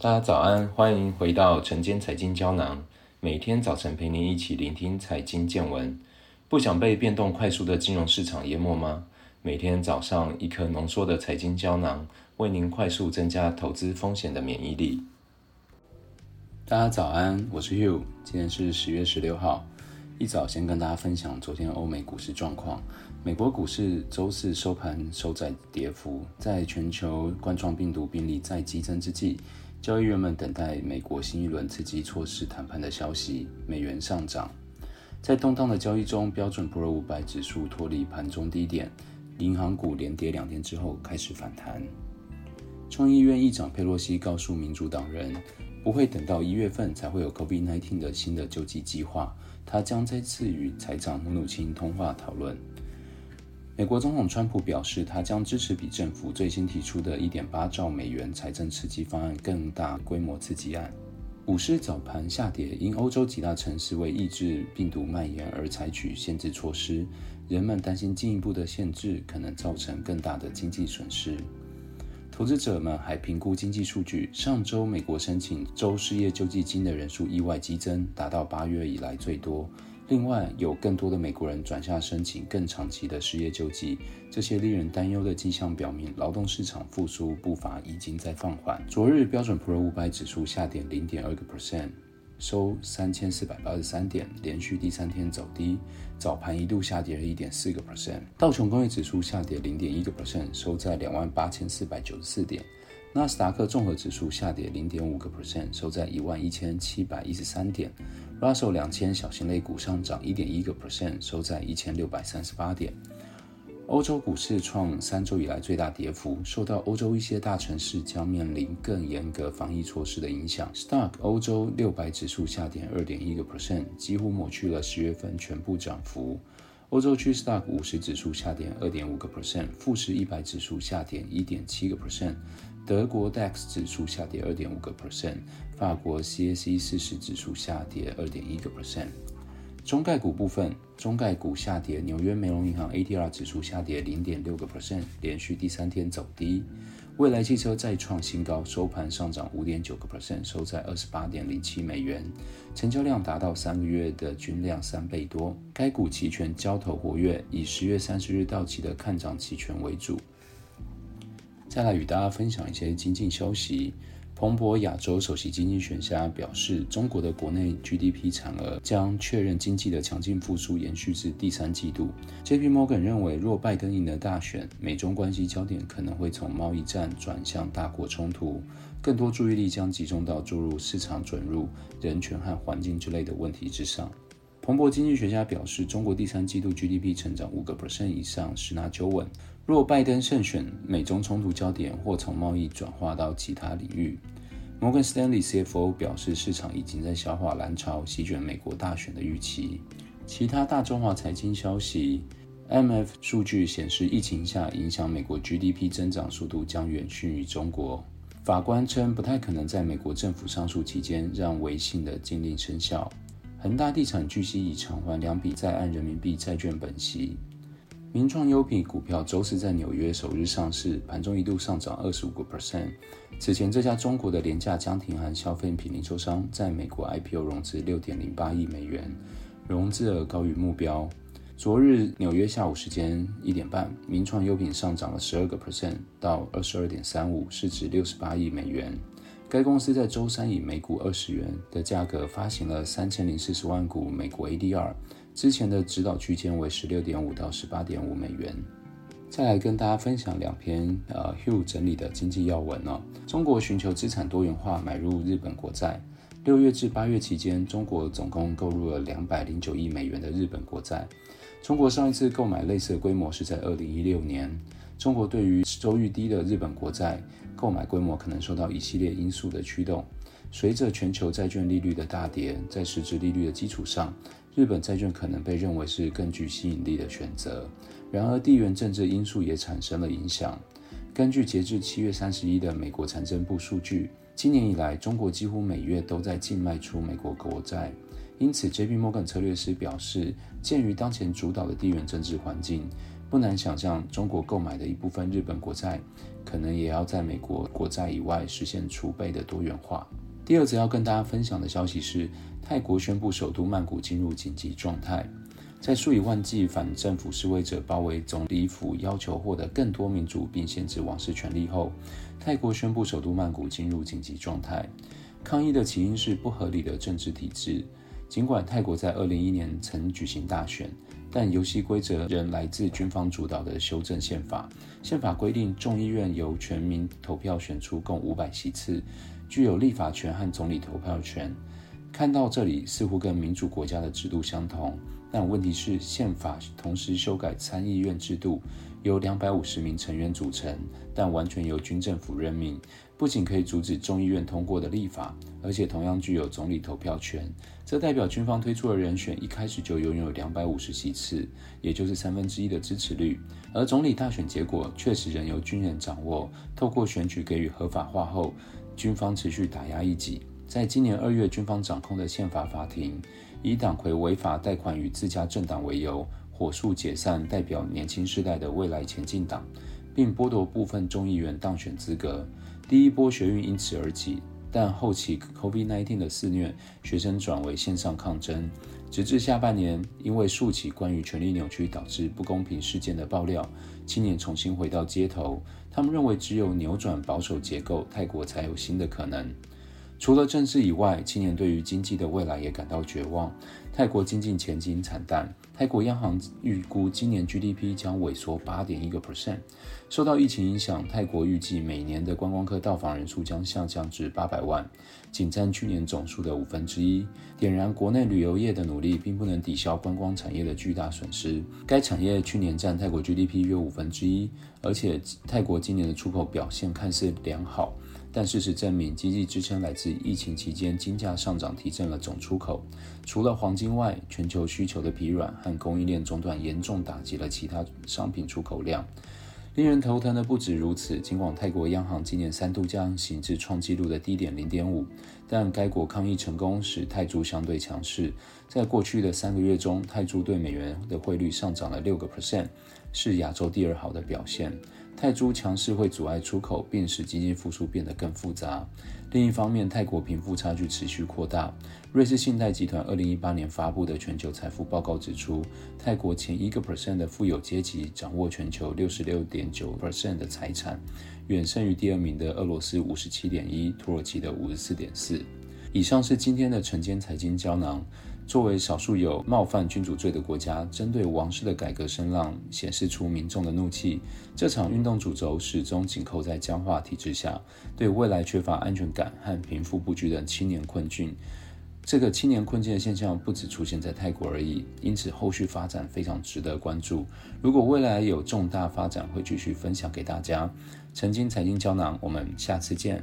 大家早安，欢迎回到晨间财经胶囊，每天早晨陪您一起聆听财经见闻。不想被变动快速的金融市场淹没吗？每天早上一颗浓缩的财经胶囊，为您快速增加投资风险的免疫力。大家早安，我是 Hugh，今天是十月十六号，一早先跟大家分享昨天欧美股市状况。美国股市周四收盘收窄跌幅，在全球冠状病毒病例再激增之际。交易员们等待美国新一轮刺激措施谈判的消息，美元上涨。在动荡的交易中，标准普尔五百指数脱离盘中低点，银行股连跌两天之后开始反弹。众议院议长佩洛西告诉民主党人，不会等到一月份才会有 COVID-19 的新的救济计划，他将再次与财长姆努钦通话讨论。美国总统川普表示，他将支持比政府最新提出的1.8兆美元财政刺激方案更大规模刺激案。股市早盘下跌，因欧洲几大城市为抑制病毒蔓延而采取限制措施，人们担心进一步的限制可能造成更大的经济损失。投资者们还评估经济数据，上周美国申请州失业救济金的人数意外激增，达到八月以来最多。另外，有更多的美国人转向申请更长期的失业救济，这些令人担忧的迹象表明，劳动市场复苏步伐已经在放缓。昨日标准普尔五百指数下跌零点二个 percent，收三千四百八十三点，连续第三天走低。早盘一度下跌了一点四个 percent。道琼工业指数下跌零点一个 percent，收在两万八千四百九十四点。纳斯达克综合指数下跌零点五个 percent，收在一万一千七百一十三点。Russell 两千小型类股上涨一点一个 percent，收在一千六百三十八点。欧洲股市创三周以来最大跌幅，受到欧洲一些大城市将面临更严格防疫措施的影响。Stock 欧洲六百指数下跌二点一个 percent，几乎抹去了十月份全部涨幅。欧洲区 Stock 五十指数下跌二点五个 percent，富时一百指数下跌一点七个 percent。德国 DAX 指数下跌二点五个 percent，法国 CAC 四十指数下跌二点一个 percent。中概股部分，中概股下跌，纽约梅隆银行 ADR 指数下跌零点六个 percent，连续第三天走低。蔚来汽车再创新高，收盘上涨五点九个 percent，收在二十八点零七美元，成交量达到三个月的均量三倍多。该股期权交投活跃，以十月三十日到期的看涨期权为主。再来与大家分享一些经济消息。彭博亚洲首席经济学家表示，中国的国内 GDP 产额将确认经济的强劲复苏延续至第三季度。JP Morgan 认为，若拜登赢得大选，美中关系焦点可能会从贸易战转向大国冲突，更多注意力将集中到注入市场准入、人权和环境之类的问题之上。彭博经济学家表示，中国第三季度 GDP 成长五个 percent 以上，十拿九稳。若拜登胜选，美中冲突焦点或从贸易转化到其他领域。摩根斯丹利 CFO 表示，市场已经在消化蓝潮席卷美国大选的预期。其他大中华财经消息，MF 数据显示，疫情下影响美国 GDP 增长速度将远逊于中国。法官称，不太可能在美国政府上诉期间让违信的禁令生效。恒大地产据悉已偿还两笔在岸人民币债券本息。名创优品股票周四在纽约首日上市，盘中一度上涨二十五个 percent。此前，这家中国的廉价家庭和消费品零售商在美国 IPO 融资六点零八亿美元，融资额高于目标。昨日纽约下午时间一点半，名创优品上涨了十二个 percent 到二十二点三五，市值六十八亿美元。该公司在周三以每股二十元的价格发行了三千零四十万股美国 ADR，之前的指导区间为十六点五到十八点五美元。再来跟大家分享两篇呃 Hugh 整理的经济要闻哦。中国寻求资产多元化，买入日本国债。六月至八月期间，中国总共购入了两百零九亿美元的日本国债。中国上一次购买类似的规模是在二零一六年。中国对于收益低的日本国债购买规模可能受到一系列因素的驱动。随着全球债券利率的大跌，在实质利率的基础上，日本债券可能被认为是更具吸引力的选择。然而，地缘政治因素也产生了影响。根据截至七月三十一的美国财政部数据，今年以来，中国几乎每月都在净卖出美国国债。因此，JP Morgan 策略师表示，鉴于当前主导的地缘政治环境，不难想象，中国购买的一部分日本国债，可能也要在美国国债以外实现储备的多元化。第二则要跟大家分享的消息是，泰国宣布首都曼谷进入紧急状态。在数以万计反政府示威者包围总理府，要求获得更多民主并限制王室权力后，泰国宣布首都曼谷进入紧急状态。抗议的起因是不合理的政治体制。尽管泰国在二零一一年曾举行大选，但游戏规则仍来自军方主导的修正宪法。宪法规定，众议院由全民投票选出，共五百席次，具有立法权和总理投票权。看到这里，似乎跟民主国家的制度相同。但问题是，宪法同时修改参议院制度，由两百五十名成员组成，但完全由军政府任命，不仅可以阻止众议院通过的立法，而且同样具有总理投票权。这代表军方推出的人选一开始就拥有两百五十席次，也就是三分之一的支持率。而总理大选结果确实仍由军人掌握，透过选举给予合法化后，军方持续打压异己。在今年二月，军方掌控的宪法法庭。以党魁违法贷款与自家政党为由，火速解散代表年轻世代的未来前进党，并剥夺部分众议员当选资格。第一波学运因此而起，但后期 COVID-19 的肆虐，学生转为线上抗争。直至下半年，因为数起关于权力扭曲导致不公平事件的爆料，青年重新回到街头。他们认为，只有扭转保守结构，泰国才有新的可能。除了政治以外，青年对于经济的未来也感到绝望。泰国经济前景惨淡，泰国央行预估今年 GDP 将萎缩八点一个 percent。受到疫情影响，泰国预计每年的观光客到访人数将下降至八百万，仅占去年总数的五分之一。点燃国内旅游业的努力并不能抵消观光产业的巨大损失。该产业去年占泰国 GDP 约五分之一，而且泰国今年的出口表现看似良好。但事实证明，经济支撑来自疫情期间金价上涨，提振了总出口。除了黄金外，全球需求的疲软和供应链中断严重打击了其他商品出口量。令人头疼的不止如此，尽管泰国央行今年三度降息至创纪录的低点零点五，但该国抗疫成功使泰铢相对强势。在过去的三个月中，泰铢对美元的汇率上涨了六个 percent，是亚洲第二好的表现。泰铢强势会阻碍出口，并使经济复苏变得更复杂。另一方面，泰国贫富差距持续扩大。瑞士信贷集团二零一八年发布的全球财富报告指出，泰国前一个 percent 的富有阶级掌握全球六十六点九 percent 的财产，远胜于第二名的俄罗斯五十七点一，土耳其的五十四点四。以上是今天的晨间财经胶囊。作为少数有冒犯君主罪的国家，针对王室的改革声浪显示出民众的怒气。这场运动主轴始终紧扣在僵化体制下，对未来缺乏安全感和贫富不均的青年困境。这个青年困境的现象不只出现在泰国而已，因此后续发展非常值得关注。如果未来有重大发展，会继续分享给大家。曾经财经胶囊，我们下次见。